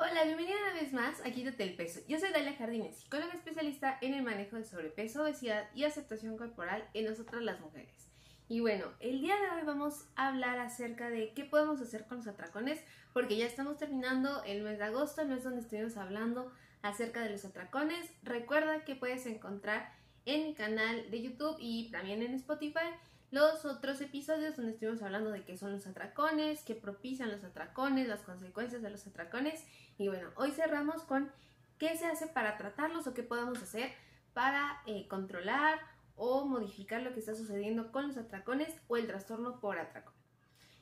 Hola, bienvenida una vez más a Quítate el Peso. Yo soy Dalia Jardines, psicóloga especialista en el manejo de sobrepeso, obesidad y aceptación corporal en nosotras las mujeres. Y bueno, el día de hoy vamos a hablar acerca de qué podemos hacer con los atracones, porque ya estamos terminando el mes de agosto, el mes donde estuvimos hablando acerca de los atracones. Recuerda que puedes encontrar en mi canal de YouTube y también en Spotify los otros episodios donde estuvimos hablando de qué son los atracones, qué propician los atracones, las consecuencias de los atracones. Y bueno, hoy cerramos con qué se hace para tratarlos o qué podemos hacer para eh, controlar o modificar lo que está sucediendo con los atracones o el trastorno por atracón.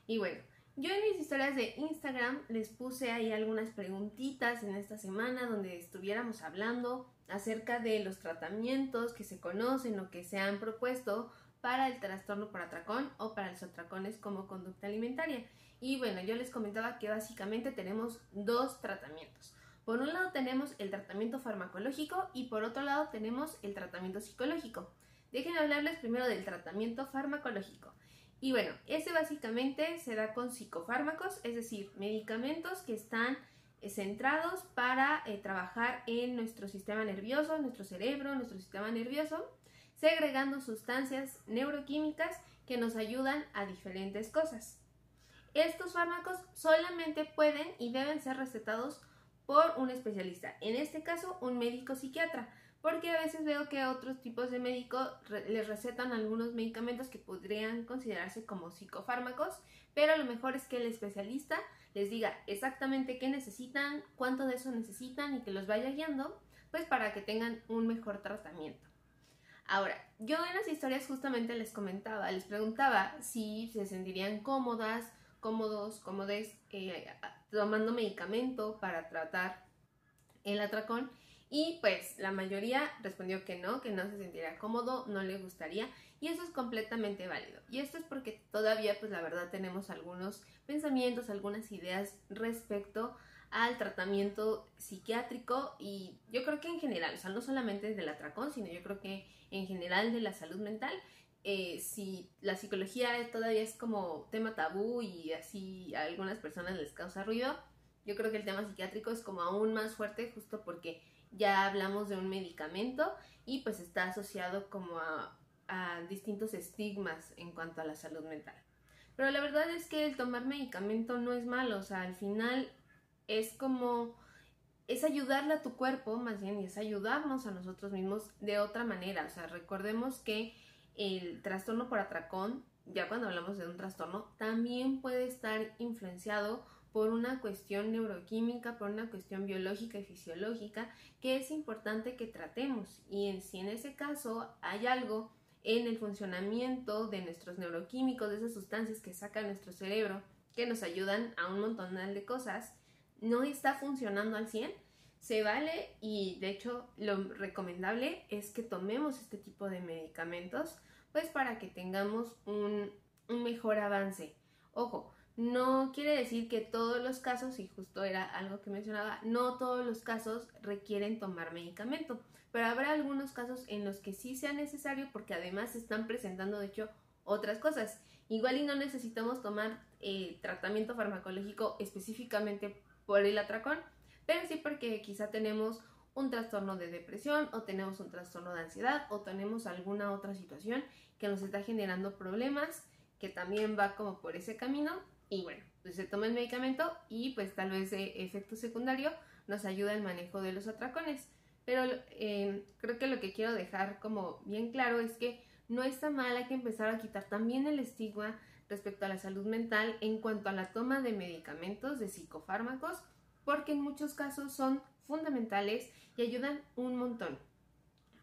Y bueno, yo en mis historias de Instagram les puse ahí algunas preguntitas en esta semana donde estuviéramos hablando acerca de los tratamientos que se conocen o que se han propuesto para el trastorno por atracón o para los atracones como conducta alimentaria. Y bueno, yo les comentaba que básicamente tenemos dos tratamientos. Por un lado tenemos el tratamiento farmacológico y por otro lado tenemos el tratamiento psicológico. Déjenme hablarles primero del tratamiento farmacológico. Y bueno, ese básicamente se da con psicofármacos, es decir, medicamentos que están eh, centrados para eh, trabajar en nuestro sistema nervioso, nuestro cerebro, nuestro sistema nervioso segregando sustancias neuroquímicas que nos ayudan a diferentes cosas. Estos fármacos solamente pueden y deben ser recetados por un especialista, en este caso un médico psiquiatra, porque a veces veo que otros tipos de médicos les recetan algunos medicamentos que podrían considerarse como psicofármacos, pero lo mejor es que el especialista les diga exactamente qué necesitan, cuánto de eso necesitan y que los vaya guiando, pues para que tengan un mejor tratamiento. Ahora, yo en las historias justamente les comentaba, les preguntaba si se sentirían cómodas, cómodos, cómodes eh, tomando medicamento para tratar el atracón y pues la mayoría respondió que no, que no se sentiría cómodo, no le gustaría y eso es completamente válido. Y esto es porque todavía pues la verdad tenemos algunos pensamientos, algunas ideas respecto al tratamiento psiquiátrico y yo creo que en general, o sea, no solamente del atracón, sino yo creo que en general de la salud mental, eh, si la psicología todavía es como tema tabú y así a algunas personas les causa ruido, yo creo que el tema psiquiátrico es como aún más fuerte justo porque ya hablamos de un medicamento y pues está asociado como a, a distintos estigmas en cuanto a la salud mental. Pero la verdad es que el tomar medicamento no es malo, o sea, al final es como, es ayudarle a tu cuerpo, más bien, y es ayudarnos a nosotros mismos de otra manera. O sea, recordemos que el trastorno por atracón, ya cuando hablamos de un trastorno, también puede estar influenciado por una cuestión neuroquímica, por una cuestión biológica y fisiológica que es importante que tratemos. Y en, si en ese caso hay algo en el funcionamiento de nuestros neuroquímicos, de esas sustancias que saca nuestro cerebro, que nos ayudan a un montón de cosas, no está funcionando al 100, se vale y de hecho lo recomendable es que tomemos este tipo de medicamentos pues para que tengamos un, mejor avance. Ojo, no quiere decir que todos los casos, y justo era algo que mencionaba, no todos los casos requieren tomar medicamento, pero habrá algunos casos en los que sí sea necesario porque además se están presentando de hecho otras cosas. Igual y no necesitamos tomar eh, tratamiento farmacológico específicamente por el atracón, pero sí porque quizá tenemos un trastorno de depresión o tenemos un trastorno de ansiedad o tenemos alguna otra situación que nos está generando problemas que también va como por ese camino y bueno, pues se toma el medicamento y pues tal vez de efecto secundario nos ayuda el manejo de los atracones. Pero eh, creo que lo que quiero dejar como bien claro es que no está mal, hay que empezar a quitar también el estigma respecto a la salud mental en cuanto a la toma de medicamentos, de psicofármacos, porque en muchos casos son fundamentales y ayudan un montón.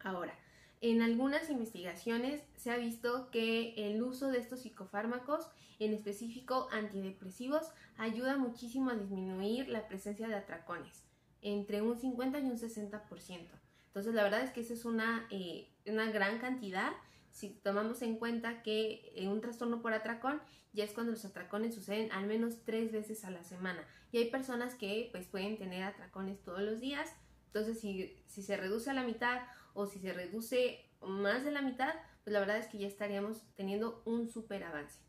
Ahora, en algunas investigaciones se ha visto que el uso de estos psicofármacos, en específico antidepresivos, ayuda muchísimo a disminuir la presencia de atracones, entre un 50 y un 60%. Entonces, la verdad es que esa es una, eh, una gran cantidad si tomamos en cuenta que en un trastorno por atracón ya es cuando los atracones suceden al menos tres veces a la semana. Y hay personas que pues pueden tener atracones todos los días. Entonces si, si se reduce a la mitad o si se reduce más de la mitad, pues la verdad es que ya estaríamos teniendo un súper avance.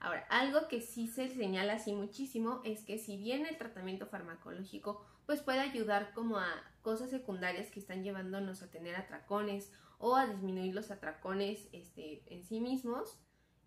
Ahora, algo que sí se señala así muchísimo es que si bien el tratamiento farmacológico pues puede ayudar como a cosas secundarias que están llevándonos a tener atracones o a disminuir los atracones este, en sí mismos,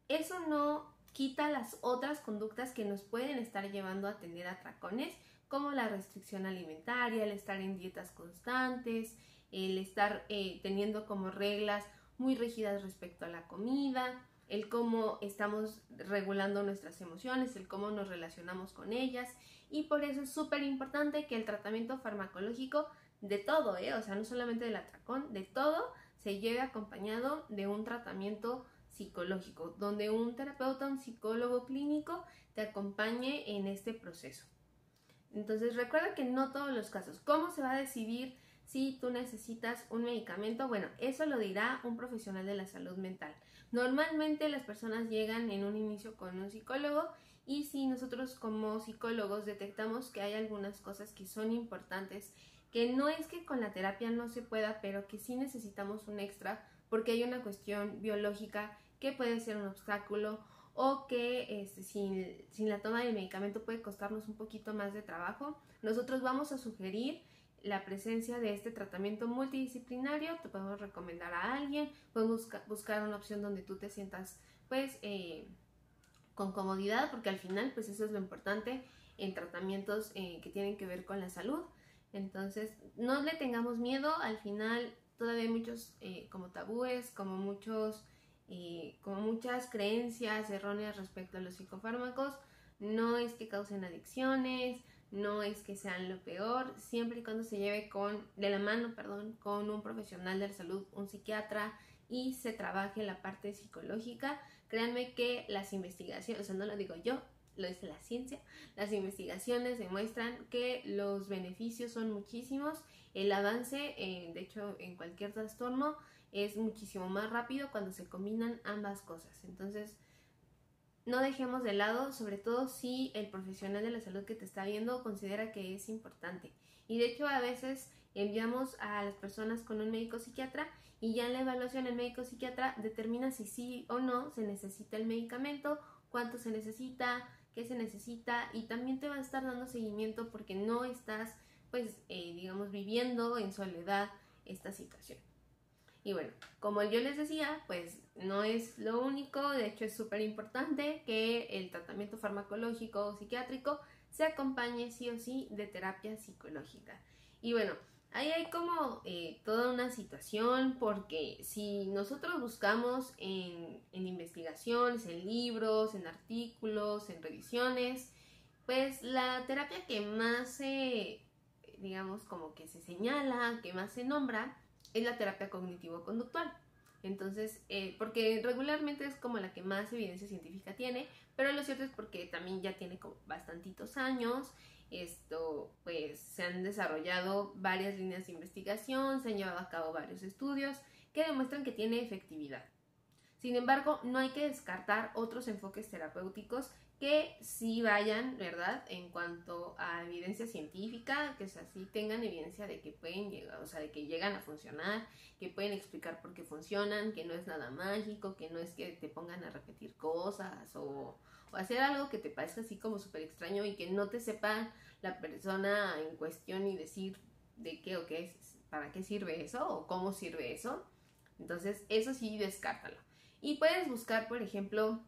eso no quita las otras conductas que nos pueden estar llevando a tener atracones, como la restricción alimentaria, el estar en dietas constantes, el estar eh, teniendo como reglas muy rígidas respecto a la comida, el cómo estamos regulando nuestras emociones, el cómo nos relacionamos con ellas y por eso es súper importante que el tratamiento farmacológico de todo, ¿eh? o sea, no solamente del atracón, de todo se lleve acompañado de un tratamiento psicológico, donde un terapeuta, un psicólogo clínico te acompañe en este proceso. Entonces recuerda que no todos los casos. ¿Cómo se va a decidir si tú necesitas un medicamento? Bueno, eso lo dirá un profesional de la salud mental. Normalmente las personas llegan en un inicio con un psicólogo y si nosotros como psicólogos detectamos que hay algunas cosas que son importantes, que no es que con la terapia no se pueda, pero que sí necesitamos un extra porque hay una cuestión biológica que puede ser un obstáculo o que este, sin, sin la toma del medicamento puede costarnos un poquito más de trabajo, nosotros vamos a sugerir la presencia de este tratamiento multidisciplinario, te podemos recomendar a alguien, podemos buscar una opción donde tú te sientas pues eh, con comodidad, porque al final pues eso es lo importante en tratamientos eh, que tienen que ver con la salud. Entonces, no le tengamos miedo, al final todavía hay muchos eh, como tabúes, como muchos, como muchas creencias erróneas respecto a los psicofármacos, no es que causen adicciones, no es que sean lo peor, siempre y cuando se lleve con, de la mano, perdón, con un profesional de la salud, un psiquiatra y se trabaje la parte psicológica. Créanme que las investigaciones, o sea, no lo digo yo, lo dice la ciencia, las investigaciones demuestran que los beneficios son muchísimos, el avance, eh, de hecho, en cualquier trastorno es muchísimo más rápido cuando se combinan ambas cosas. Entonces, no dejemos de lado, sobre todo si el profesional de la salud que te está viendo considera que es importante. Y de hecho a veces enviamos a las personas con un médico psiquiatra y ya en la evaluación el médico psiquiatra determina si sí o no se necesita el medicamento, cuánto se necesita, qué se necesita y también te va a estar dando seguimiento porque no estás pues eh, digamos viviendo en soledad esta situación. Y bueno, como yo les decía, pues no es lo único, de hecho es súper importante que el tratamiento farmacológico o psiquiátrico se acompañe sí o sí de terapia psicológica. Y bueno, ahí hay como eh, toda una situación porque si nosotros buscamos en, en investigaciones, en libros, en artículos, en revisiones, pues la terapia que más se, digamos, como que se señala, que más se nombra, es la terapia cognitivo-conductual. Entonces, eh, porque regularmente es como la que más evidencia científica tiene, pero lo cierto es porque también ya tiene como bastantitos años. Esto, pues, se han desarrollado varias líneas de investigación, se han llevado a cabo varios estudios que demuestran que tiene efectividad. Sin embargo, no hay que descartar otros enfoques terapéuticos que sí vayan, ¿verdad? En cuanto a evidencia científica, que así tengan evidencia de que pueden llegar, o sea, de que llegan a funcionar, que pueden explicar por qué funcionan, que no es nada mágico, que no es que te pongan a repetir cosas o, o hacer algo que te parezca así como súper extraño y que no te sepa la persona en cuestión y decir de qué o qué es, para qué sirve eso o cómo sirve eso. Entonces, eso sí, descártalo. Y puedes buscar, por ejemplo,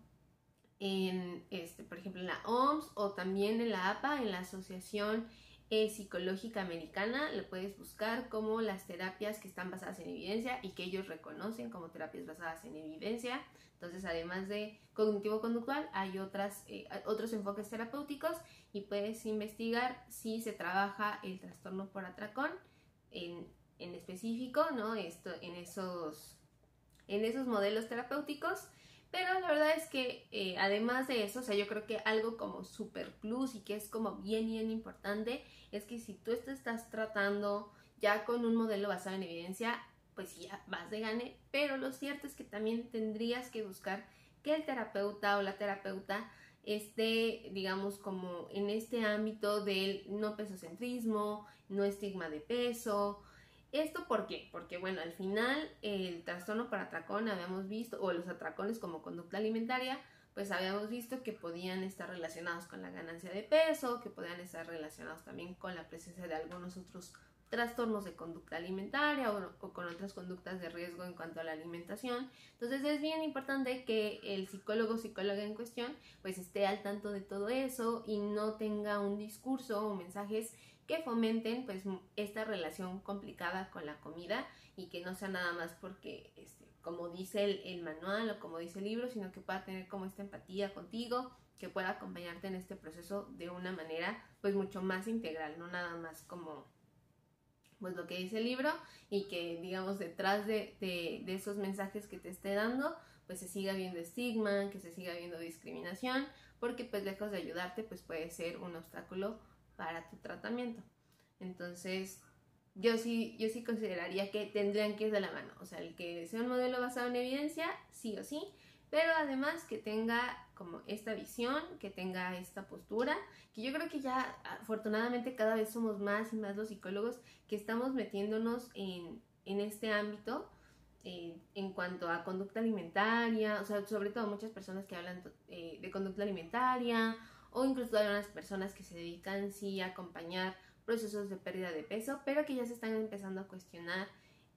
en, este, por ejemplo, en la OMS o también en la APA, en la Asociación eh, Psicológica Americana, lo puedes buscar como las terapias que están basadas en evidencia y que ellos reconocen como terapias basadas en evidencia. Entonces, además de cognitivo-conductual, hay otras, eh, otros enfoques terapéuticos y puedes investigar si se trabaja el trastorno por atracón en, en específico, ¿no? Esto, en esos en esos modelos terapéuticos. Pero la verdad es que eh, además de eso, o sea, yo creo que algo como super plus y que es como bien, bien importante, es que si tú te estás tratando ya con un modelo basado en evidencia, pues ya vas de gane, pero lo cierto es que también tendrías que buscar que el terapeuta o la terapeuta esté, digamos, como en este ámbito del no pesocentrismo, no estigma de peso, ¿Esto por qué? Porque, bueno, al final el trastorno por atracón habíamos visto, o los atracones como conducta alimentaria, pues habíamos visto que podían estar relacionados con la ganancia de peso, que podían estar relacionados también con la presencia de algunos otros trastornos de conducta alimentaria o, con otras conductas de riesgo en cuanto a la alimentación. Entonces es bien importante que el psicólogo o psicóloga en cuestión pues esté al tanto de todo eso y no tenga un discurso o mensajes que fomenten pues esta relación complicada con la comida y que no sea nada más porque este, como dice el, el manual o como dice el libro, sino que pueda tener como esta empatía contigo, que pueda acompañarte en este proceso de una manera pues mucho más integral, no nada más como pues lo que dice el libro y que digamos detrás de, esos mensajes que te esté dando pues se siga viendo estigma, que se siga viendo discriminación, porque pues lejos de ayudarte pues puede ser un obstáculo para tu tratamiento. Entonces, yo sí, yo sí consideraría que tendrían que ir de la mano. O sea, el que sea un modelo basado en evidencia, sí o sí, pero además que tenga como esta visión, que tenga esta postura, que yo creo que ya afortunadamente cada vez somos más y más los psicólogos que estamos metiéndonos en, este ámbito eh, en cuanto a conducta alimentaria, o sea, sobre todo muchas personas que hablan eh, de conducta alimentaria o incluso algunas personas que se dedican sí a acompañar procesos de pérdida de peso, pero que ya se están empezando a cuestionar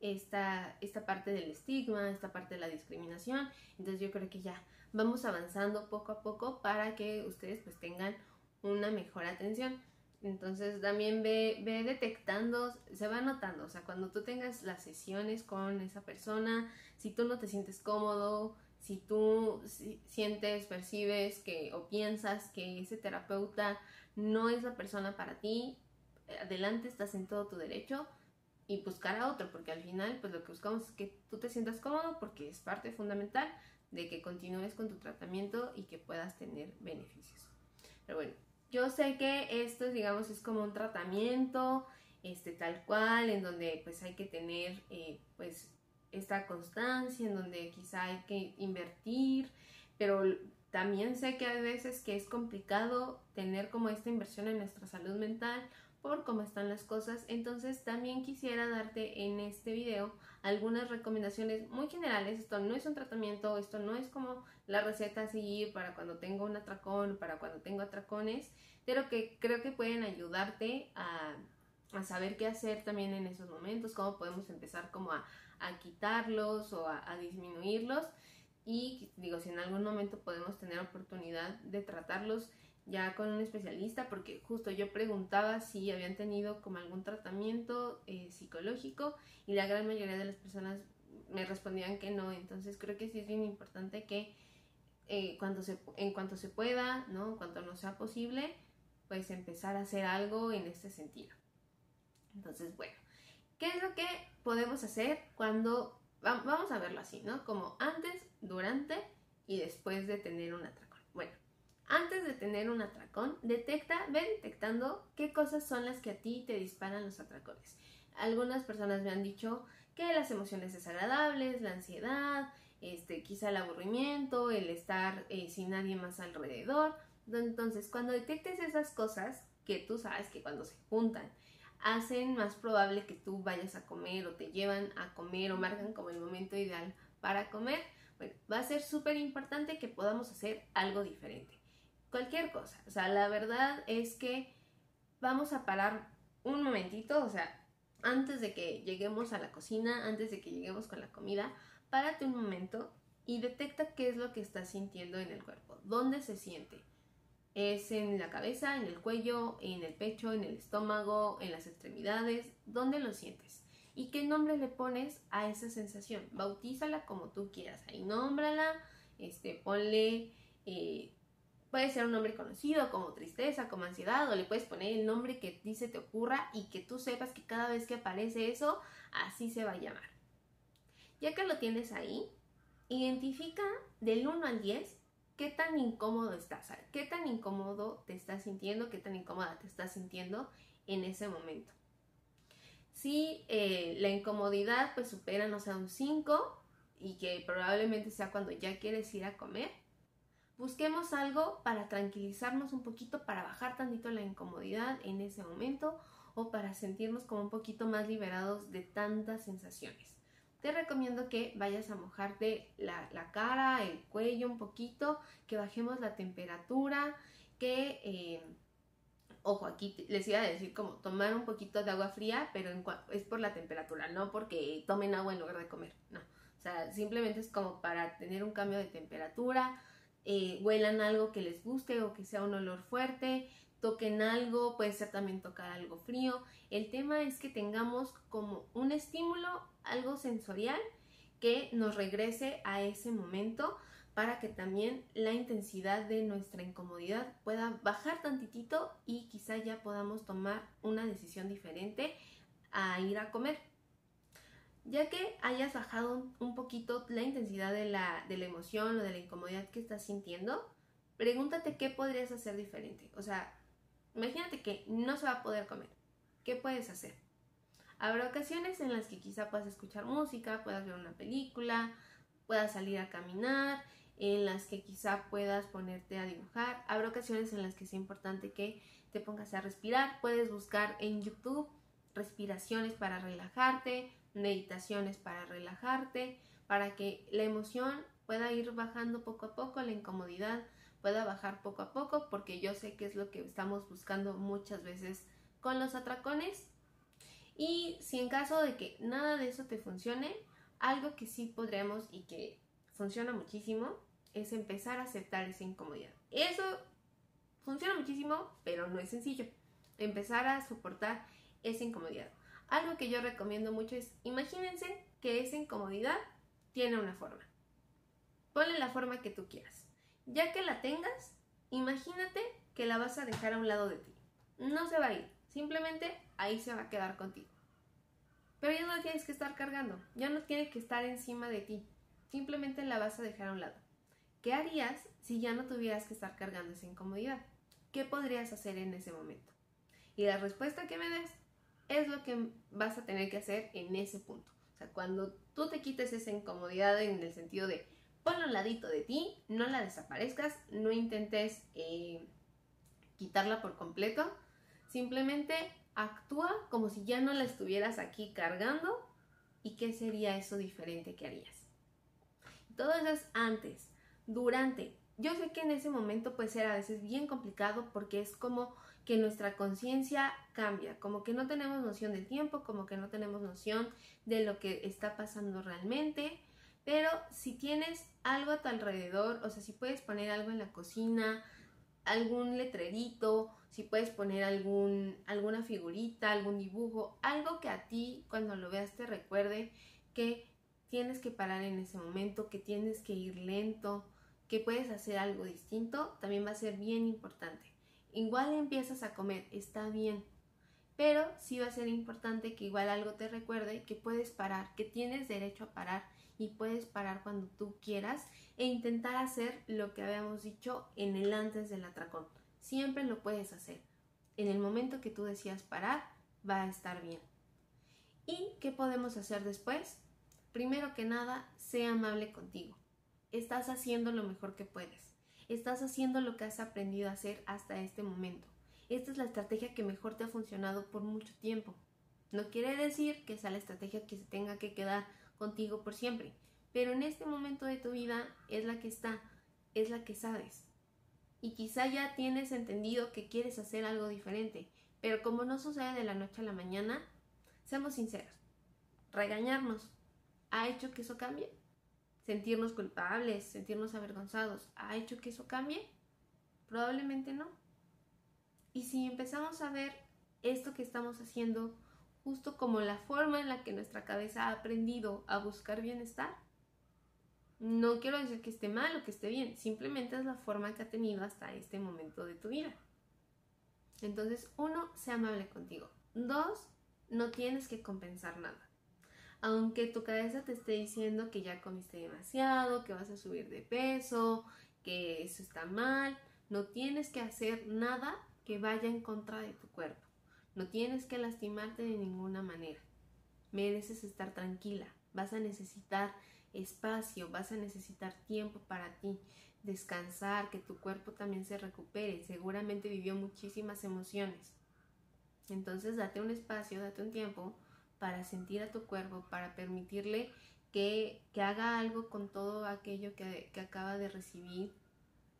esta, esta parte del estigma, esta parte de la discriminación. Entonces yo creo que ya vamos avanzando poco a poco para que ustedes pues tengan una mejor atención. Entonces también ve, ve detectando, se va notando, o sea, cuando tú tengas las sesiones con esa persona, si tú no te sientes cómodo, si tú sientes, percibes que o piensas que ese terapeuta no es la persona para ti, adelante estás en todo tu derecho y buscar a otro, porque al final pues lo que buscamos es que tú te sientas cómodo porque es parte fundamental de que continúes con tu tratamiento y que puedas tener beneficios. Pero bueno, yo sé que esto digamos es como un tratamiento este tal cual en donde pues hay que tener eh, pues esta constancia en donde quizá hay que invertir pero también sé que a veces que es complicado tener como esta inversión en nuestra salud mental por cómo están las cosas. Entonces también quisiera darte en este video algunas recomendaciones muy generales. Esto no es un tratamiento, esto no es como la receta a seguir para cuando tengo un atracón, para cuando tengo atracones, pero que creo que pueden ayudarte a, saber qué hacer también en esos momentos, cómo podemos empezar como a, quitarlos o a, a disminuirlos. Y digo, si en algún momento podemos tener oportunidad de tratarlos, ya con un especialista, porque justo yo preguntaba si habían tenido como algún tratamiento eh, psicológico y la gran mayoría de las personas me respondían que no, entonces creo que sí es bien importante que eh, cuando se, en cuanto se pueda, ¿no? En cuanto no sea posible, pues empezar a hacer algo en este sentido. Entonces, bueno, ¿qué es lo que podemos hacer cuando, vamos a verlo así, ¿no? Como antes, durante y después de tener un atracón. Bueno, antes de tener un atracón, detecta, ve detectando qué cosas son las que a ti te disparan los atracones. Algunas personas me han dicho que las emociones desagradables, la ansiedad, este, quizá el aburrimiento, el estar eh, sin nadie más alrededor. Entonces, cuando detectes esas cosas, que tú sabes que cuando se juntan, hacen más probable que tú vayas a comer o te llevan a comer o marcan como el momento ideal para comer, bueno, va a ser súper importante que podamos hacer algo diferente cualquier cosa. O sea, la verdad es que vamos a parar un momentito, o sea, antes de que lleguemos a la cocina, antes de que lleguemos con la comida, párate un momento y detecta qué es lo que estás sintiendo en el cuerpo, dónde se siente. ¿Es en la cabeza, en el cuello, en el pecho, en el estómago, en las extremidades? ¿Dónde lo sientes? ¿Y qué nombre le pones a esa sensación? Bautízala como tú quieras. Ahí nómbrala, este, ponle eh, Puede ser un nombre conocido como tristeza, como ansiedad, o le puedes poner el nombre que ti se te ocurra y que tú sepas que cada vez que aparece eso, así se va a llamar. Ya que lo tienes ahí, identifica del 1 al 10 qué tan incómodo estás, qué tan incómodo te estás sintiendo, qué tan incómoda te estás sintiendo en ese momento. Si eh, la incomodidad pues supera, no sé, un 5 y que probablemente sea cuando ya quieres ir a comer, Busquemos algo para tranquilizarnos un poquito, para bajar tantito la incomodidad en ese momento o para sentirnos como un poquito más liberados de tantas sensaciones. Te recomiendo que vayas a mojarte la, cara, el cuello un poquito, que bajemos la temperatura, que... Eh, ojo, aquí les iba a decir como tomar un poquito de agua fría, pero es por la temperatura, no porque tomen agua en lugar de comer, no. O sea, simplemente es como para tener un cambio de temperatura, eh, huelan algo que les guste o que sea un olor fuerte, toquen algo, puede ser también tocar algo frío. El tema es que tengamos como un estímulo, algo sensorial que nos regrese a ese momento para que también la intensidad de nuestra incomodidad pueda bajar tantitito y quizá ya podamos tomar una decisión diferente a ir a comer. Ya que hayas bajado un poquito la intensidad de la, de la emoción o de la incomodidad que estás sintiendo, pregúntate qué podrías hacer diferente. O sea, imagínate que no se va a poder comer. ¿Qué puedes hacer? Habrá ocasiones en las que quizá puedas escuchar música, puedas ver una película, puedas salir a caminar, en las que quizá puedas ponerte a dibujar. Habrá ocasiones en las que es importante que te pongas a respirar. Puedes buscar en YouTube respiraciones para relajarte, meditaciones para relajarte, para que la emoción pueda ir bajando poco a poco, la incomodidad pueda bajar poco a poco, porque yo sé que es lo que estamos buscando muchas veces con los atracones. Y si en caso de que nada de eso te funcione, algo que sí podremos y que funciona muchísimo es empezar a aceptar esa incomodidad. Eso funciona muchísimo, pero no es sencillo. Empezar a soportar esa incomodidad. Algo que yo recomiendo mucho es, imagínense que esa incomodidad tiene una forma. Ponle la forma que tú quieras. Ya que la tengas, imagínate que la vas a dejar a un lado de ti. No se va a ir, simplemente ahí se va a quedar contigo. Pero ya no tienes que estar cargando, ya no tiene que estar encima de ti. Simplemente la vas a dejar a un lado. ¿Qué harías si ya no tuvieras que estar cargando esa incomodidad? ¿Qué podrías hacer en ese momento? Y la respuesta que me des es lo que vas a tener que hacer en ese punto. O sea, cuando tú te quites esa incomodidad en el sentido de ponlo al ladito de ti, no la desaparezcas, no intentes eh, quitarla por completo, simplemente actúa como si ya no la estuvieras aquí cargando y qué sería eso diferente que harías. Todo eso es antes durante. Yo sé que en ese momento puede ser a veces bien complicado porque es como que nuestra conciencia cambia, como que no tenemos noción del tiempo, como que no tenemos noción de lo que está pasando realmente. Pero si tienes algo a tu alrededor, o sea, si puedes poner algo en la cocina, algún letrerito, si puedes poner algún, alguna figurita, algún dibujo, algo que a ti cuando lo veas te recuerde que tienes que parar en ese momento, que tienes que ir lento, que puedes hacer algo distinto, también va a ser bien importante. Igual empiezas a comer, está bien, pero sí va a ser importante que igual algo te recuerde que puedes parar, que tienes derecho a parar y puedes parar cuando tú quieras e intentar hacer lo que habíamos dicho en el antes del atracón. Siempre lo puedes hacer. En el momento que tú decías parar, va a estar bien. ¿Y qué podemos hacer después? Primero que nada, sea amable contigo estás haciendo lo mejor que puedes. Estás haciendo lo que has aprendido a hacer hasta este momento. Esta es la estrategia que mejor te ha funcionado por mucho tiempo. No quiere decir que sea la estrategia que se tenga que quedar contigo por siempre, pero en este momento de tu vida es la que está, es la que sabes. Y quizá ya tienes entendido que quieres hacer algo diferente, pero como no sucede de la noche a la mañana, seamos sinceros, regañarnos, ¿ha hecho que eso cambie? sentirnos culpables, sentirnos avergonzados, ¿ha hecho que eso cambie? Probablemente no. Y si empezamos a ver esto que estamos haciendo justo como la forma en la que nuestra cabeza ha aprendido a buscar bienestar, no quiero decir que esté mal o que esté bien, simplemente es la forma que ha tenido hasta este momento de tu vida. Entonces, uno, sea amable contigo. Dos, no tienes que compensar nada aunque tu cabeza te esté diciendo que ya comiste demasiado, que vas a subir de peso, que eso está mal, no tienes que hacer nada que vaya en contra de tu cuerpo. No tienes que lastimarte de ninguna manera. Mereces estar tranquila. Vas a necesitar espacio, vas a necesitar tiempo para ti, descansar, que tu cuerpo también se recupere. Seguramente vivió muchísimas emociones. Entonces date un espacio, date un tiempo para sentir a tu cuerpo, para permitirle que, haga algo con todo aquello que, acaba de recibir.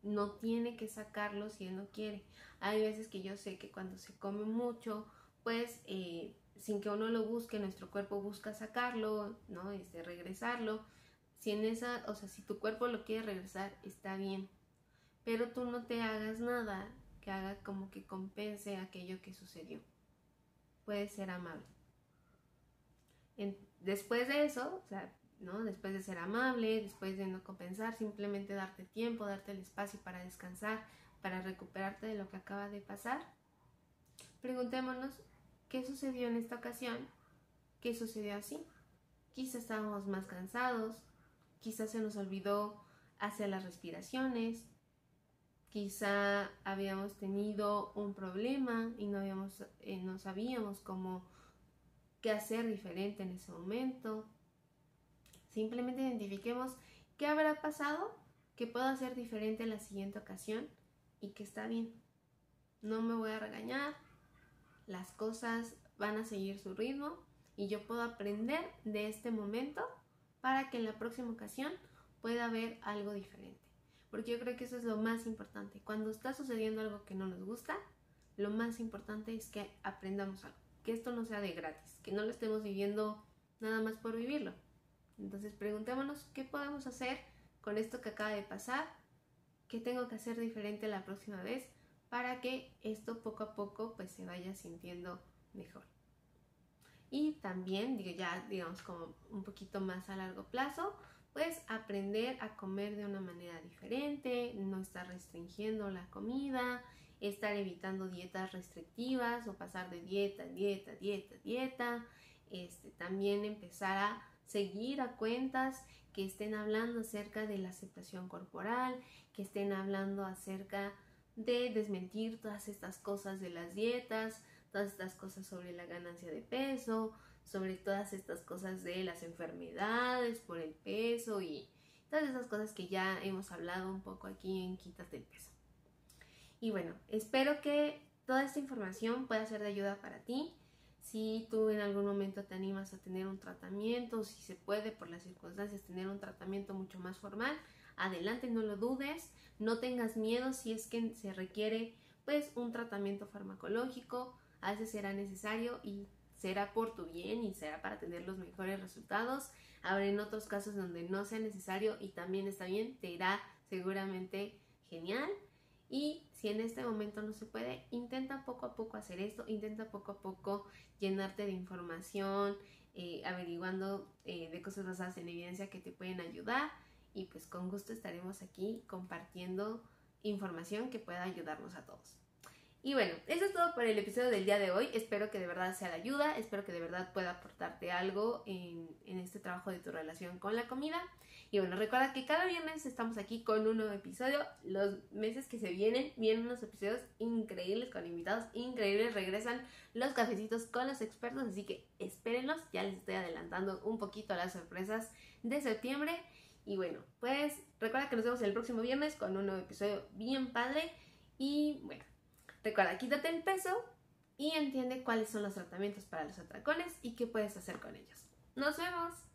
No tiene que sacarlo si él no quiere. Hay veces que yo sé que cuando se come mucho, pues eh, sin que uno lo busque, nuestro cuerpo busca sacarlo, ¿no? Este, regresarlo. Si en esa, o sea, si tu cuerpo lo quiere regresar, está bien. Pero tú no te hagas nada que haga como que compense aquello que sucedió. Puede ser amable. después de eso, o sea, ¿no? Después de ser amable, después de no compensar, simplemente darte tiempo, darte el espacio para descansar, para recuperarte de lo que acaba de pasar. Preguntémonos qué sucedió en esta ocasión, qué sucedió así. Quizás estábamos más cansados, quizás se nos olvidó hacer las respiraciones, quizá habíamos tenido un problema y no, habíamos, eh, no sabíamos cómo qué hacer diferente en ese momento Simplemente identifiquemos qué habrá pasado, qué puedo hacer diferente en la siguiente ocasión y que está bien. No me voy a regañar, las cosas van a seguir su ritmo y yo puedo aprender de este momento para que en la próxima ocasión pueda haber algo diferente. Porque yo creo que eso es lo más importante. Cuando está sucediendo algo que no nos gusta, lo más importante es que aprendamos algo. Que esto no sea de gratis, que no lo estemos viviendo nada más por vivirlo. Entonces preguntémonos qué podemos hacer con esto que acaba de pasar, qué tengo que hacer diferente la próxima vez para que esto poco a poco pues se vaya sintiendo mejor. Y también, digo ya digamos como un poquito más a largo plazo, pues aprender a comer de una manera diferente, no estar restringiendo la comida, estar evitando dietas restrictivas o pasar de dieta, dieta, dieta, dieta, este, también empezar a seguir a cuentas que estén hablando acerca de la aceptación corporal, que estén hablando acerca de desmentir todas estas cosas de las dietas, todas estas cosas sobre la ganancia de peso, sobre todas estas cosas de las enfermedades por el peso y todas esas cosas que ya hemos hablado un poco aquí en Quítate el peso. Y bueno, espero que toda esta información pueda ser de ayuda para ti. Si tú en algún momento te animas a tener un tratamiento, si se puede por las circunstancias tener un tratamiento mucho más formal, adelante, no lo dudes, no tengas miedo si es que se requiere pues un tratamiento farmacológico, a veces será necesario y será por tu bien y será para tener los mejores resultados. Habrá en otros casos donde no sea necesario y también está bien, te irá seguramente genial. Y si en este momento no se puede, intenta poco a poco hacer esto, intenta poco a poco llenarte de información, eh, averiguando eh, de cosas basadas en evidencia que te pueden ayudar y pues con gusto estaremos aquí compartiendo información que pueda ayudarnos a todos. Y bueno, eso es todo por el episodio del día de hoy. Espero que de verdad sea de ayuda, espero que de verdad pueda aportarte algo en, en este trabajo de tu relación con la comida. Y bueno, recuerda que cada viernes estamos aquí con un nuevo episodio. Los meses que se vienen, vienen unos episodios increíbles con invitados increíbles. Regresan los cafecitos con los expertos, así que espérenlos. Ya les estoy adelantando un poquito las sorpresas de septiembre. Y bueno, pues recuerda que nos vemos el próximo viernes con un nuevo episodio bien padre. Y bueno, recuerda, quítate el peso y entiende cuáles son los tratamientos para los atracones y qué puedes hacer con ellos. Nos vemos.